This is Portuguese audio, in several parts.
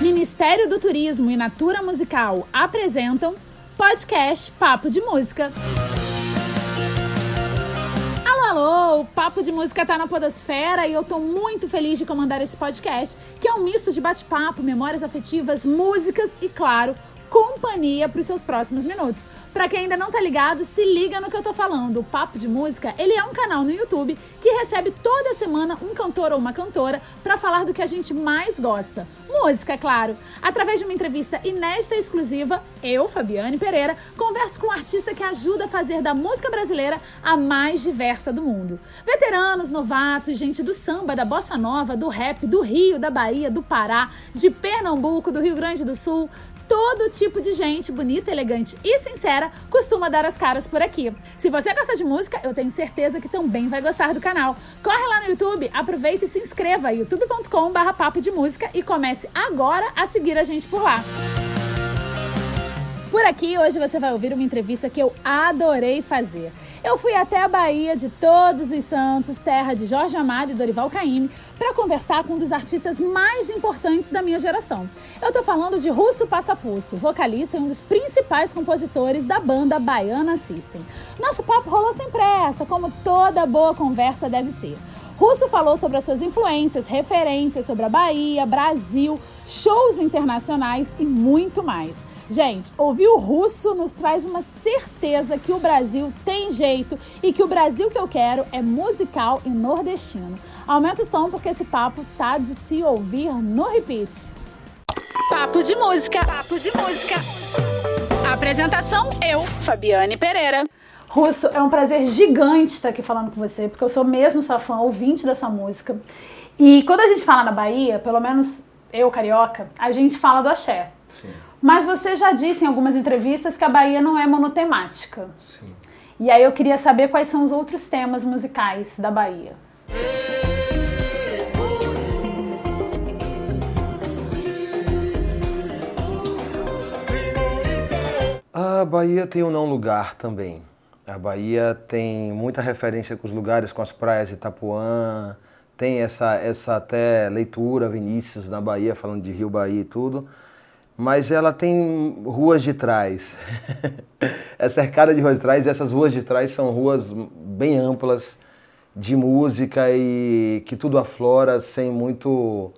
Ministério do Turismo e Natura Musical apresentam podcast Papo de Música. Alô, alô! O Papo de Música tá na Podosfera e eu tô muito feliz de comandar este podcast, que é um misto de bate-papo, memórias afetivas, músicas e, claro, companhia para os seus próximos minutos. Para quem ainda não tá ligado, se liga no que eu tô falando. O Papo de Música, ele é um canal no YouTube que recebe toda semana um cantor ou uma cantora para falar do que a gente mais gosta. Música, é claro. Através de uma entrevista inédita e exclusiva, eu, Fabiane Pereira, converso com um artista que ajuda a fazer da música brasileira a mais diversa do mundo. Veteranos, novatos, gente do samba, da bossa nova, do rap, do Rio, da Bahia, do Pará, de Pernambuco, do Rio Grande do Sul, todo tipo de gente bonita, elegante e sincera costuma dar as caras por aqui. Se você gosta de música, eu tenho certeza que também vai gostar do canal. Corre lá no YouTube, aproveita e se inscreva youtube.com/barra papo de música e comece agora a seguir a gente por lá. Por aqui, hoje você vai ouvir uma entrevista que eu adorei fazer. Eu fui até a Bahia de Todos os Santos, terra de Jorge Amado e Dorival Caymmi, para conversar com um dos artistas mais importantes da minha geração. Eu tô falando de Russo Passapusso, vocalista e um dos principais compositores da banda Baiana System. Nosso papo rolou sem pressa, como toda boa conversa deve ser. Russo falou sobre as suas influências, referências sobre a Bahia, Brasil, shows internacionais e muito mais. Gente, ouvir o russo nos traz uma certeza que o Brasil tem jeito e que o Brasil que eu quero é musical e nordestino. Aumenta o som porque esse papo tá de se ouvir no repeat. Papo de música. Papo de música. Apresentação eu, Fabiane Pereira. Russo, é um prazer gigante estar aqui falando com você, porque eu sou mesmo sua fã, ouvinte da sua música. E quando a gente fala na Bahia, pelo menos eu, carioca, a gente fala do axé. Sim. Mas você já disse em algumas entrevistas que a Bahia não é monotemática. Sim. E aí eu queria saber quais são os outros temas musicais da Bahia. A Bahia tem um não lugar também. A Bahia tem muita referência com os lugares, com as praias de Itapuã, tem essa, essa até leitura, Vinícius, na Bahia, falando de Rio Bahia e tudo mas ela tem ruas de trás. é cercada de ruas de trás e essas ruas de trás são ruas bem amplas de música e que tudo aflora sem muito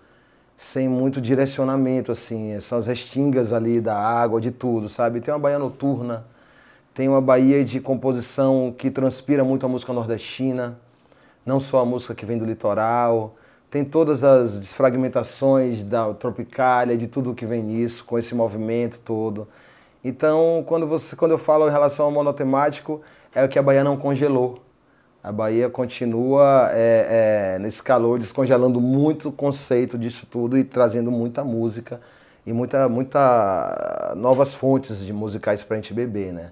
sem muito direcionamento assim, são as restingas ali da água, de tudo, sabe? Tem uma baía noturna, tem uma baía de composição que transpira muito a música nordestina, não só a música que vem do litoral, tem todas as desfragmentações da tropicália, de tudo que vem nisso, com esse movimento todo. Então, quando, você, quando eu falo em relação ao monotemático, é o que a Bahia não congelou. A Bahia continua é, é, nesse calor, descongelando muito o conceito disso tudo e trazendo muita música e muita, muita novas fontes de musicais para a gente beber, né?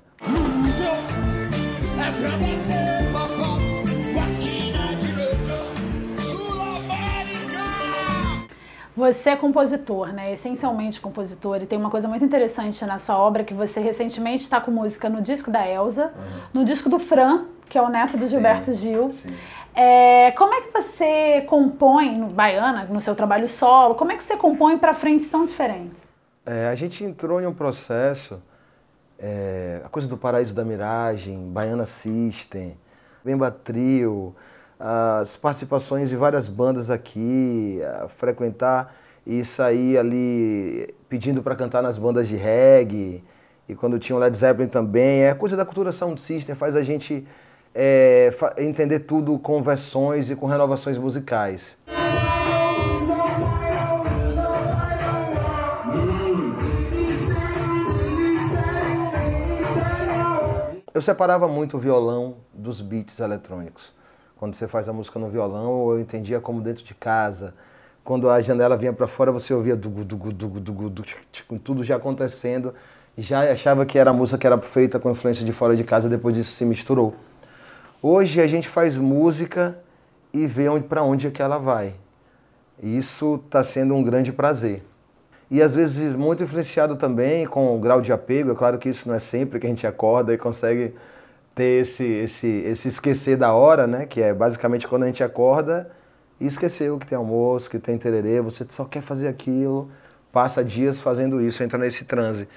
Você é compositor, né? Essencialmente compositor. E tem uma coisa muito interessante na sua obra que você recentemente está com música no disco da Elsa, uhum. no disco do Fran, que é o neto do sim, Gilberto Gil. Sim. É, como é que você compõe no Baiana, no seu trabalho solo? Como é que você compõe para frentes tão diferentes? É, a gente entrou em um processo, é, a coisa do Paraíso da Miragem, Baiana System, Bemba Trio, as participações de várias bandas aqui, frequentar e sair ali pedindo para cantar nas bandas de reggae. E quando tinha o Led Zeppelin também. É coisa da cultura sound system, faz a gente é, entender tudo com versões e com renovações musicais. Eu separava muito o violão dos beats eletrônicos. Quando você faz a música no violão, eu entendia como dentro de casa. Quando a janela vinha para fora, você ouvia dugu, dugu, dugu, dugu, dugu, tudo já acontecendo. Já achava que era a música que era feita com influência de fora de casa, depois isso se misturou. Hoje a gente faz música e vê onde, para onde é que ela vai. Isso está sendo um grande prazer. E às vezes muito influenciado também com o grau de apego. É claro que isso não é sempre que a gente acorda e consegue ter esse, esse, esse esquecer da hora, né? Que é basicamente quando a gente acorda e esqueceu que tem almoço, que tem tererê, você só quer fazer aquilo, passa dias fazendo isso, entra nesse transe.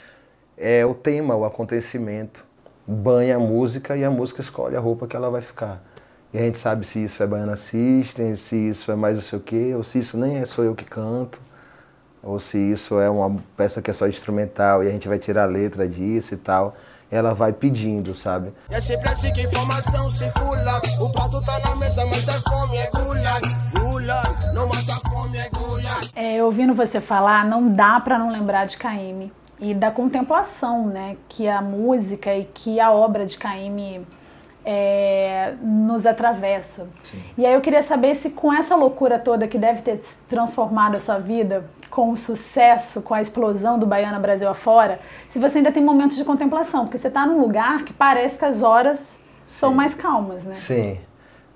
É o tema, o acontecimento, banha a música e a música escolhe a roupa que ela vai ficar. E a gente sabe se isso é Baiana System, se isso é mais não sei o quê, ou se isso nem é sou eu que canto, ou se isso é uma peça que é só instrumental e a gente vai tirar a letra disso e tal. Ela vai pedindo, sabe? É sempre assim que informação circula. O prato tá na mesa, mas a fome é gula. Gula, não mata a fome, é gula. É, ouvindo você falar, não dá para não lembrar de Caíme e da contemplação, né, que a música e que a obra de Caíme é, nos atravessa. Sim. E aí eu queria saber se com essa loucura toda que deve ter transformado a sua vida, com o sucesso, com a explosão do Baiana Brasil afora, se você ainda tem momentos de contemplação, porque você está num lugar que parece que as horas sim. são mais calmas, né? Sim,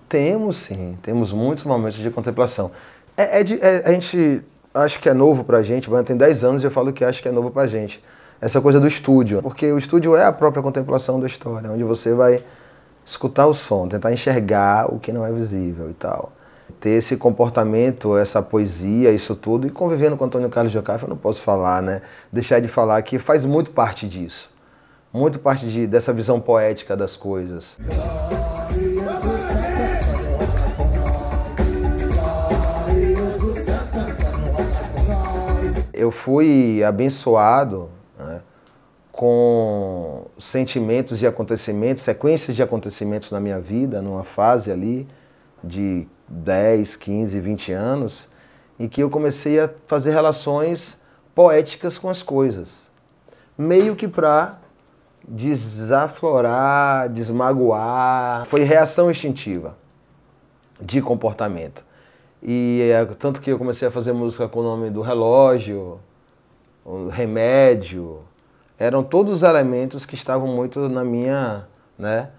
temos sim, temos muitos momentos de contemplação. É, é, de, é a gente acho que é novo pra gente, Baiana tem 10 anos e eu falo que acho que é novo pra gente. Essa coisa do estúdio, porque o estúdio é a própria contemplação da história, onde você vai escutar o som, tentar enxergar o que não é visível e tal. Ter esse comportamento, essa poesia, isso tudo, e convivendo com Antônio Carlos Jocafe, eu não posso falar, né? Deixar de falar que faz muito parte disso. Muito parte de, dessa visão poética das coisas. Eu fui abençoado com sentimentos e acontecimentos, sequências de acontecimentos na minha vida, numa fase ali de 10, 15, 20 anos, em que eu comecei a fazer relações poéticas com as coisas. Meio que para desaflorar, desmagoar. Foi reação instintiva de comportamento. E é, tanto que eu comecei a fazer música com o nome do relógio, o remédio, eram todos elementos que estavam muito na minha, né?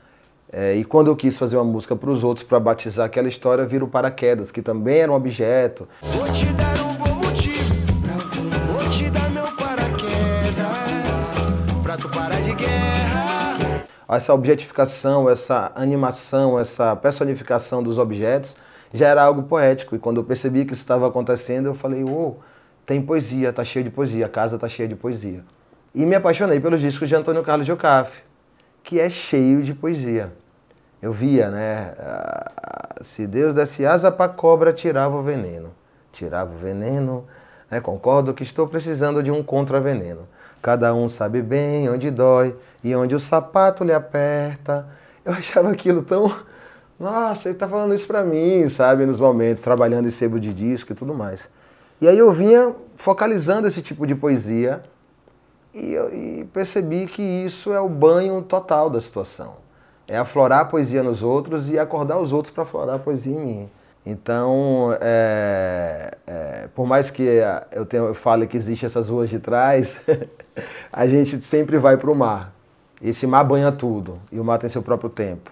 É, e quando eu quis fazer uma música para os outros para batizar aquela história, vira o paraquedas, que também era um objeto. Vou te dar um bom motivo, vou te dar meu paraquedas, pra tu parar de guerra. Essa objetificação, essa animação, essa personificação dos objetos já era algo poético. E quando eu percebi que isso estava acontecendo, eu falei, uou, tem poesia, tá cheio de poesia, a casa tá cheia de poesia. E me apaixonei pelos discos de Antônio Carlos Jocafe, que é cheio de poesia. Eu via, né? Se Deus desse asa para cobra, tirava o veneno. Tirava o veneno. Né? Concordo que estou precisando de um contraveneno. Cada um sabe bem onde dói e onde o sapato lhe aperta. Eu achava aquilo tão. Nossa, ele está falando isso para mim, sabe? Nos momentos, trabalhando em sebo de disco e tudo mais. E aí eu vinha focalizando esse tipo de poesia e, e percebi que isso é o banho total da situação. É aflorar a poesia nos outros e acordar os outros para aflorar a poesia em mim. Então, é, é, por mais que eu, tenha, eu fale que existem essas ruas de trás, a gente sempre vai para o mar. Esse mar banha tudo e o mar tem seu próprio tempo.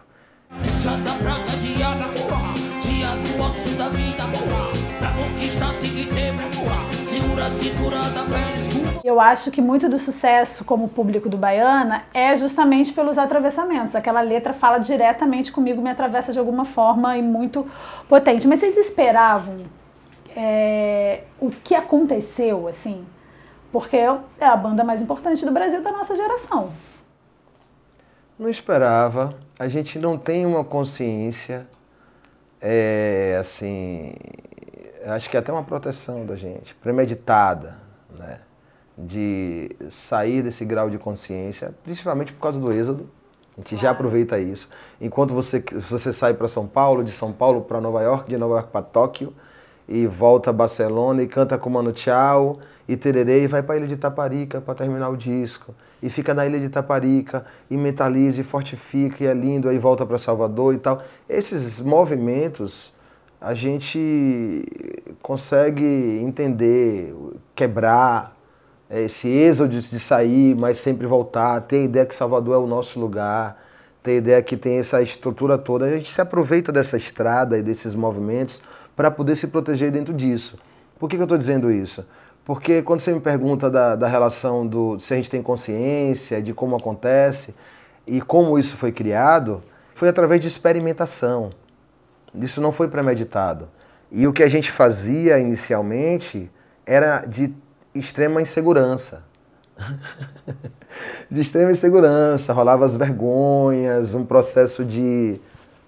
Eu acho que muito do sucesso como público do Baiana é justamente pelos atravessamentos. Aquela letra fala diretamente comigo, me atravessa de alguma forma e muito potente. Mas vocês esperavam é, o que aconteceu, assim? Porque é a banda mais importante do Brasil da nossa geração. Não esperava. A gente não tem uma consciência, é, assim, acho que é até uma proteção da gente, premeditada, né? De sair desse grau de consciência, principalmente por causa do êxodo. A gente já aproveita isso. Enquanto você, você sai para São Paulo, de São Paulo para Nova York, de Nova York para Tóquio, e volta a Barcelona e canta com Mano Tchau e tererê e vai para a ilha de Taparica para terminar o disco. E fica na ilha de Taparica e mentaliza e fortifica e é lindo, aí volta para Salvador e tal. Esses movimentos a gente consegue entender, quebrar, esse êxodo de sair, mas sempre voltar, ter a ideia que Salvador é o nosso lugar, ter a ideia que tem essa estrutura toda. A gente se aproveita dessa estrada e desses movimentos para poder se proteger dentro disso. Por que, que eu estou dizendo isso? Porque quando você me pergunta da, da relação do se a gente tem consciência de como acontece e como isso foi criado, foi através de experimentação. Isso não foi premeditado. E o que a gente fazia inicialmente era de extrema insegurança. de extrema insegurança, rolava as vergonhas, um processo de,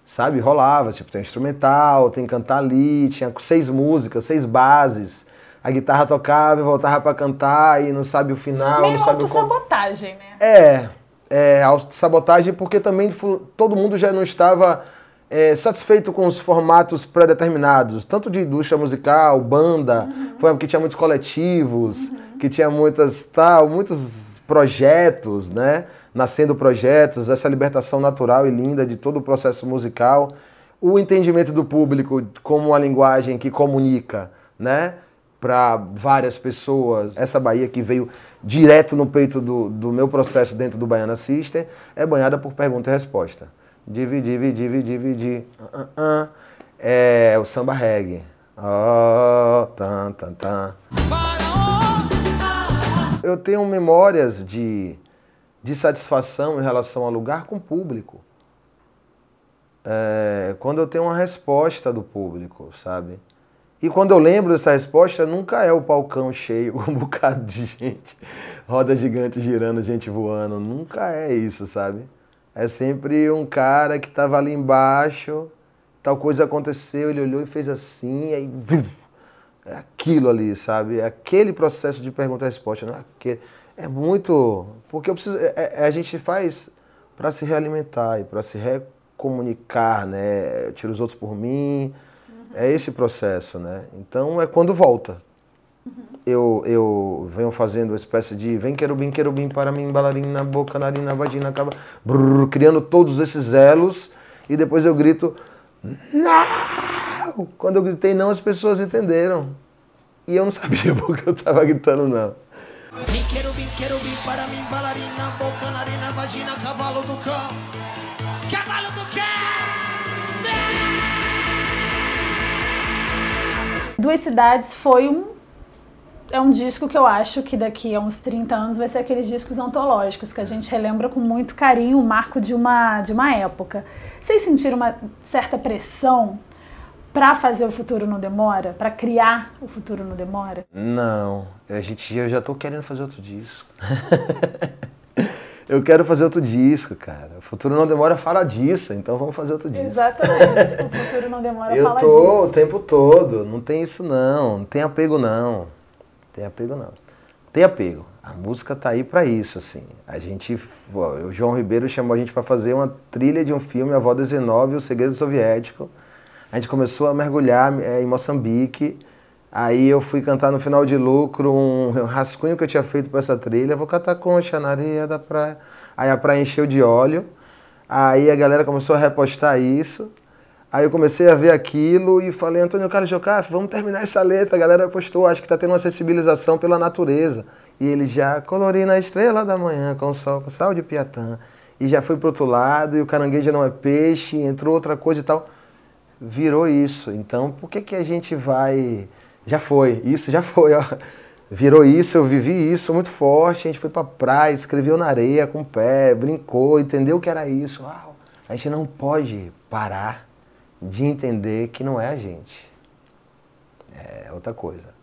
sabe, rolava, tipo, tem instrumental, tem que cantar ali, tinha seis músicas, seis bases. A guitarra tocava e voltava para cantar e não sabe o final, Meio não sabe o sabotagem, né? É, é sabotagem porque também todo mundo já não estava é, satisfeito com os formatos pré-determinados, tanto de indústria musical, banda, uhum. foi porque tinha muitos coletivos, uhum. que tinha muitas tal, muitos projetos, né? Nascendo projetos, essa libertação natural e linda de todo o processo musical, o entendimento do público como uma linguagem que comunica, né? Para várias pessoas. Essa Bahia que veio direto no peito do, do meu processo dentro do Baiana System é banhada por pergunta e resposta. Dividir, dividir, dividir. Uh, uh, uh. É o samba reggae. Oh, tan, tan, tan. Eu tenho memórias de, de satisfação em relação ao lugar com o público. É, quando eu tenho uma resposta do público, sabe? E quando eu lembro dessa resposta, nunca é o palcão cheio com um bocado de gente, roda gigante girando, gente voando. Nunca é isso, sabe? É sempre um cara que estava ali embaixo, tal coisa aconteceu, ele olhou e fez assim, aí é aquilo ali, sabe? É aquele processo de pergunta e resposta, não é? é muito. Porque eu preciso, é, é, a gente faz para se realimitar e para se recomunicar, né? Eu tiro os outros por mim. É esse processo, né? Então é quando volta eu, eu venho fazendo uma espécie de vem querubim, querubim para mim, bailarina, boca, narina, vagina, acaba brrr, criando todos esses elos e depois eu grito não! Quando eu gritei não, as pessoas entenderam. E eu não sabia porque eu estava gritando não. Vem querubim, querubim para mim, bailarina, boca, narina, vagina, cavalo do cão. Cavalo do cão! Duas Cidades foi um é um disco que eu acho que daqui a uns 30 anos vai ser aqueles discos antológicos que a gente relembra com muito carinho o marco de uma, de uma época. Vocês sentiram uma certa pressão para fazer o futuro não demora, para criar o futuro não demora? Não, a gente eu já tô querendo fazer outro disco. eu quero fazer outro disco, cara. O futuro não demora fala disso, então vamos fazer outro disco. Exatamente. o futuro não demora eu fala disso. Eu tô o tempo todo, não tem isso não, não tem apego não. Tem apego não. Tem apego. A música tá aí para isso, assim. A gente, o João Ribeiro chamou a gente para fazer uma trilha de um filme, A Voz 19, O Segredo Soviético. A gente começou a mergulhar é, em Moçambique. Aí eu fui cantar no final de lucro um rascunho que eu tinha feito para essa trilha. Vou cantar concha na areia da praia. Aí a praia encheu de óleo. Aí a galera começou a repostar isso. Aí eu comecei a ver aquilo e falei, Antônio Carlos Jocafe, vamos terminar essa letra. A galera postou, acho que está tendo uma sensibilização pela natureza. E ele já colorindo a estrela da manhã com o sol, com sal de Piatã. E já foi pro outro lado, e o caranguejo não é peixe, entrou outra coisa e tal. Virou isso. Então, por que, que a gente vai. Já foi, isso já foi, ó. Virou isso, eu vivi isso muito forte. A gente foi pra praia, escreveu na areia com o pé, brincou, entendeu que era isso. Uau, a gente não pode parar de entender que não é a gente. É outra coisa.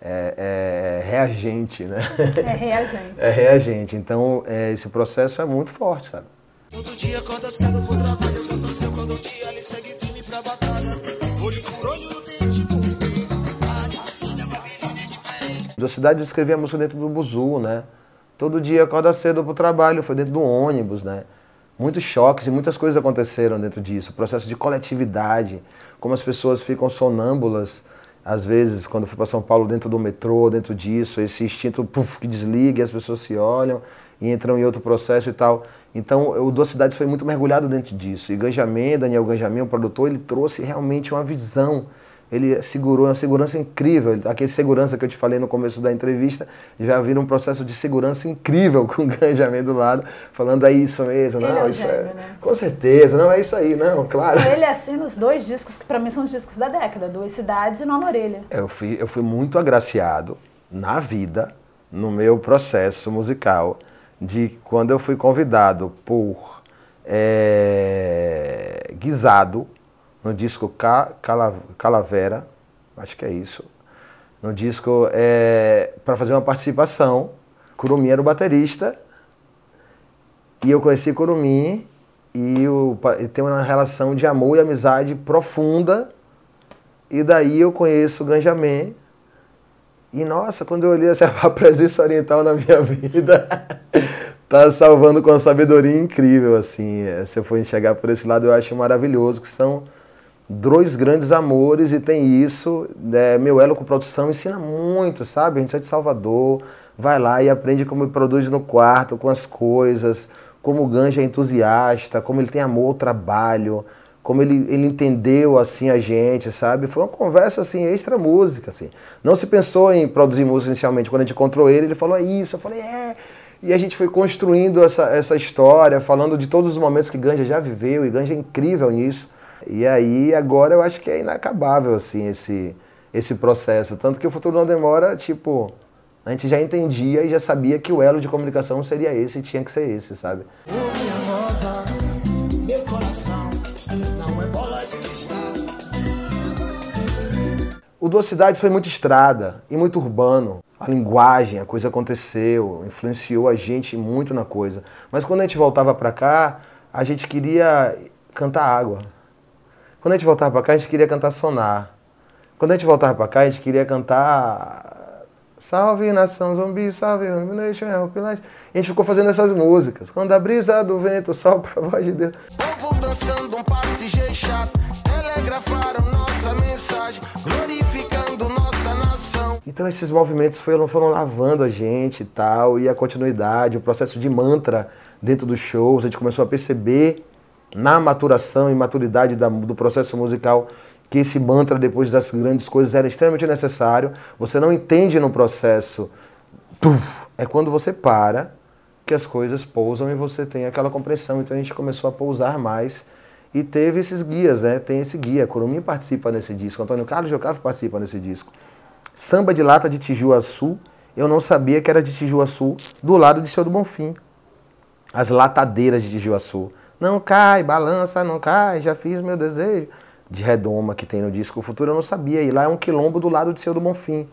É, é, é reagente, né? É reagente. É reagente. Então, é, esse processo é muito forte, sabe? Todo dia acorda cedo pro trabalho, eu tô seu quando dia ele segue firme pra batalha. Olho por olho, dente por Da cidade eu escrevi a música dentro do buzu, né? Todo dia acorda cedo pro trabalho, foi dentro do ônibus, né? Muitos choques e muitas coisas aconteceram dentro disso. O processo de coletividade, como as pessoas ficam sonâmbulas, às vezes, quando eu fui para São Paulo, dentro do metrô, dentro disso, esse instinto puff, que desliga e as pessoas se olham e entram em outro processo e tal. Então, o Duas Cidades foi muito mergulhado dentro disso. E Ganjamin, Daniel Ganjamin, o produtor, ele trouxe realmente uma visão ele segurou uma segurança incrível. Aquele segurança que eu te falei no começo da entrevista, já vira um processo de segurança incrível com o Ganjamin do lado, falando é isso mesmo, ele não, é isso gênio, é, né? com certeza, não é isso aí, não, claro. Ele assina os dois discos que para mim são os discos da década, Duas Cidades e Nova Orelha. Eu fui, eu fui muito agraciado na vida, no meu processo musical, de quando eu fui convidado por é, Guisado, no disco Calavera, acho que é isso. No disco, é, para fazer uma participação, Curumim era o baterista, e eu conheci Curumim, e, o, e tem uma relação de amor e amizade profunda, e daí eu conheço o Ganjamin, e nossa, quando eu olhei essa a presença oriental na minha vida, tá salvando com uma sabedoria incrível, assim. Se eu for enxergar por esse lado, eu acho maravilhoso, que são dois grandes amores e tem isso. Né? Meu elo com produção ensina muito, sabe? A gente sai de Salvador, vai lá e aprende como produz no quarto, com as coisas, como o Ganja é entusiasta, como ele tem amor ao trabalho, como ele, ele entendeu assim a gente, sabe? Foi uma conversa assim extra música, assim. Não se pensou em produzir música inicialmente. Quando a gente encontrou ele, ele falou é isso. Eu falei é. E a gente foi construindo essa, essa história, falando de todos os momentos que Ganja já viveu e Ganja é incrível nisso. E aí agora eu acho que é inacabável assim esse esse processo, tanto que o futuro não demora, tipo, a gente já entendia e já sabia que o elo de comunicação seria esse e tinha que ser esse, sabe? O Duas Cidades foi muito estrada e muito urbano. A linguagem, a coisa aconteceu, influenciou a gente muito na coisa. Mas quando a gente voltava para cá, a gente queria cantar água. Quando a gente voltava para cá, a gente queria cantar sonar. Quando a gente voltava para cá, a gente queria cantar Salve nação zumbi, salve Illumination, help. A gente ficou fazendo essas músicas. Quando a brisa do vento sopra a voz de Deus. Povo dançando um passe chato, telegrafaram nossa mensagem, glorificando nossa nação. Então esses movimentos foram, foram lavando a gente e tal, e a continuidade, o processo de mantra dentro dos shows, a gente começou a perceber na maturação e maturidade da, do processo musical que esse mantra depois das grandes coisas era extremamente necessário. Você não entende no processo, é quando você para que as coisas pousam e você tem aquela compreensão. Então a gente começou a pousar mais e teve esses guias, né? Tem esse guia, Curumim participa nesse disco, Antônio Carlos Jocaf participa nesse disco. Samba de lata de Tijuaçu, eu não sabia que era de Tijuaçu, do lado de Seu do Bonfim. As latadeiras de Tijuaçu. Não cai, balança, não cai, já fiz meu desejo de redoma que tem no disco O Futuro, eu não sabia. E lá é um quilombo do lado de Seu do Bonfim.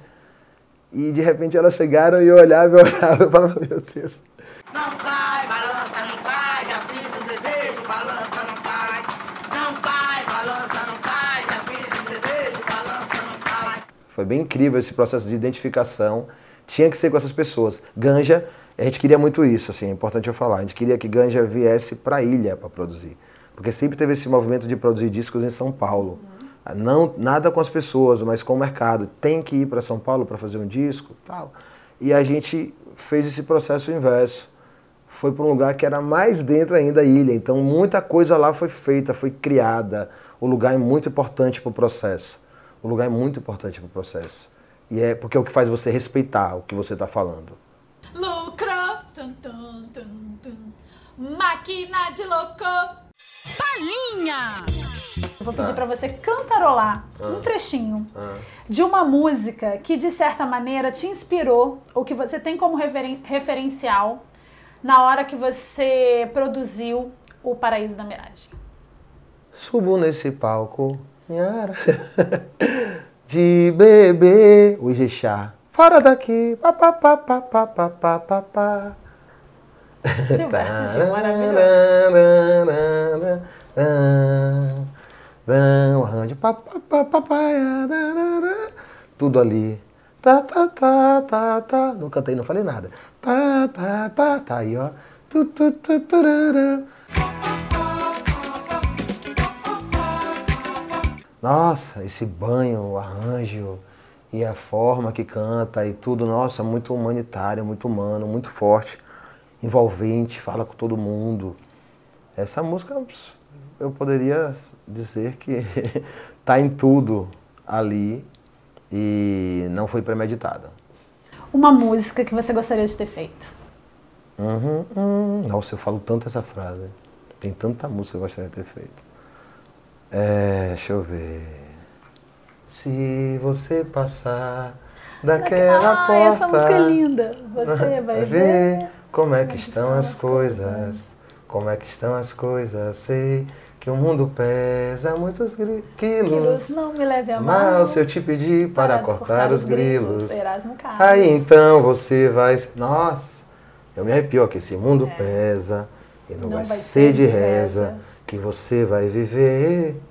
E de repente elas chegaram e eu olhava, eu olhava e falava, meu Deus. Não cai, balança, não cai, já fiz o desejo, balança, não cai. Não cai, balança, não cai, já fiz o desejo, balança, não cai. Foi bem incrível esse processo de identificação. Tinha que ser com essas pessoas. Ganja, a gente queria muito isso, assim, é importante eu falar. A gente queria que Ganja viesse para a ilha para produzir. Porque sempre teve esse movimento de produzir discos em São Paulo. Não, nada com as pessoas, mas com o mercado. Tem que ir para São Paulo para fazer um disco tal. E a gente fez esse processo inverso. Foi para um lugar que era mais dentro ainda da ilha. Então muita coisa lá foi feita, foi criada. O lugar é muito importante para o processo. O lugar é muito importante para o processo. E é porque é o que faz você respeitar o que você está falando. Lucro! Tum, tum, tum, Máquina de louco! Palhinha! Eu vou pedir tá. para você cantarolar ah. um trechinho ah. de uma música que, de certa maneira, te inspirou, ou que você tem como referen referencial na hora que você produziu O Paraíso da Miragem. Subo nesse palco, de bebê, o Ijexá. Fora daqui, papapá, papapá, papapá. Gilberto Gil, maravilhoso. tudo ali. Tá, tá, tá, tá, tá. Não cantei, não falei nada. Tá, tá, tá, tá. Aí, ó. Tu, tu, tu, Nossa, esse banho, o arranjo e a forma que canta e tudo, nossa, muito humanitário, muito humano, muito forte envolvente, fala com todo mundo. Essa música eu poderia dizer que está em tudo ali e não foi premeditada. Uma música que você gostaria de ter feito? Uhum, uhum. Nossa, eu falo tanto essa frase. Tem tanta música que eu gostaria de ter feito. É, deixa eu ver. Se você passar daquela porta. Essa música é linda. Você vai ver como é que estão as coisas? Como é que estão as coisas? Sei que o mundo pesa muitos gri- quilos. Quilos, não me leve a Mal mal. se eu te pedir para, cortar, os grilos. Erasmo Carlos. Aí então você vai. Nossa, eu me arrepio que esse mundo pesa e não, vai, ser de reza, que você vai viver.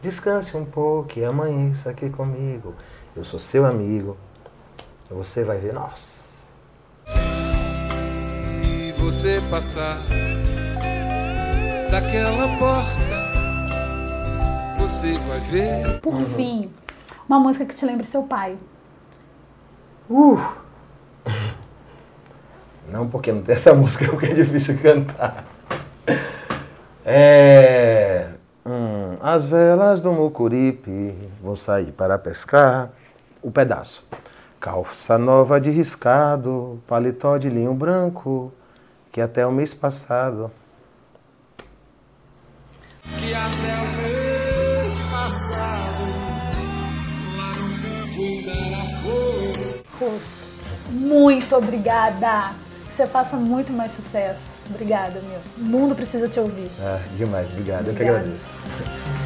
Descanse um pouco e amanheça aqui comigo. Eu sou seu amigo. Você vai ver, nossa. Você passar daquela porta, você vai ver. Por fim, uma música que te lembre seu pai. Uh! Não porque não tem essa música, porque é difícil cantar. É. hum, as velas do Mucuripe vão sair para pescar. O pedaço. Calça nova de riscado, paletó de linho branco, que até o mês passado. Que até o mês passado, lá no. Russo, muito obrigada. Que você faça muito mais sucesso. Obrigada, meu. O mundo precisa te ouvir. Ah, demais, obrigado. Eu que Obrigada. agradeço.